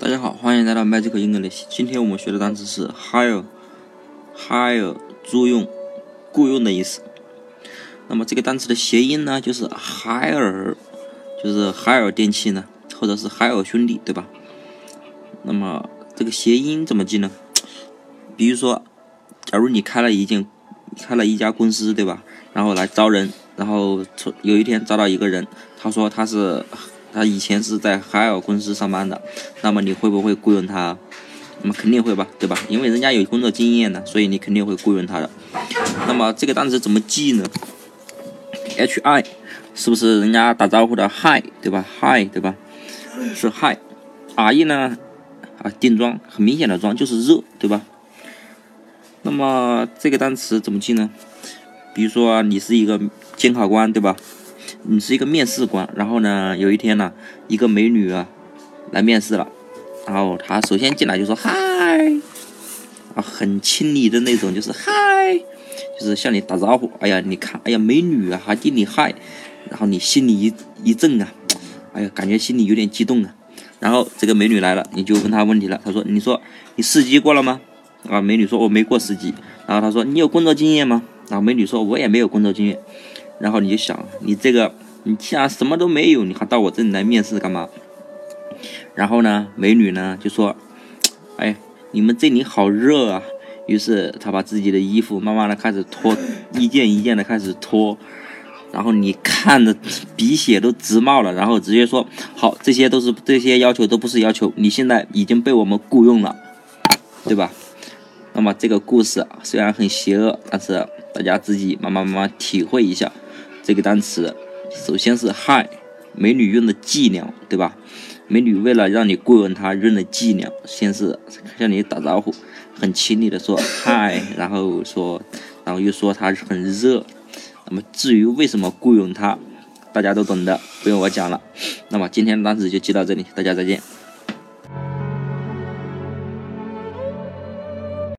大家好，欢迎来到 Magic English。今天我们学的单词是 hire，hire 租用、雇佣的意思。那么这个单词的谐音呢，就是海尔，就是海尔电器呢，或者是海尔兄弟，对吧？那么这个谐音怎么记呢？比如说，假如你开了一间，开了一家公司，对吧？然后来招人，然后有一天招到一个人，他说他是。他以前是在海尔公司上班的，那么你会不会雇佣他？那么肯定会吧，对吧？因为人家有工作经验的，所以你肯定会雇佣他的。那么这个单词怎么记呢？H I 是不是人家打招呼的 Hi 对吧？Hi 对吧？是 Hi，R E 呢？啊，定妆很明显的妆就是热对吧？那么这个单词怎么记呢？比如说你是一个监考官对吧？你是一个面试官，然后呢，有一天呢，一个美女啊来面试了，然后她首先进来就说嗨，啊，很亲昵的那种，就是嗨，就是向你打招呼。哎呀，你看，哎呀，美女啊，还给你嗨，然后你心里一一震啊，哎呀，感觉心里有点激动啊。然后这个美女来了，你就问她问题了。她说：“你说你四级过了吗？”啊，美女说：“我没过四级。”然后她说：“你有工作经验吗？”然后美女说：“我也没有工作经验。”然后你就想，你这个，你既然什么都没有，你还到我这里来面试干嘛？然后呢，美女呢就说：“哎，你们这里好热啊！”于是她把自己的衣服慢慢的开始脱，一件一件的开始脱。然后你看着鼻血都直冒了，然后直接说：“好，这些都是这些要求都不是要求，你现在已经被我们雇佣了，对吧？”那么这个故事虽然很邪恶，但是大家自己慢慢慢慢体会一下。这个单词，首先是 hi，美女用的伎俩，对吧？美女为了让你雇佣她，用的伎俩，先是向你打招呼，很亲昵的说 hi，然后说，然后又说她很热。那么至于为什么雇佣她，大家都懂的，不用我讲了。那么今天的单词就记到这里，大家再见。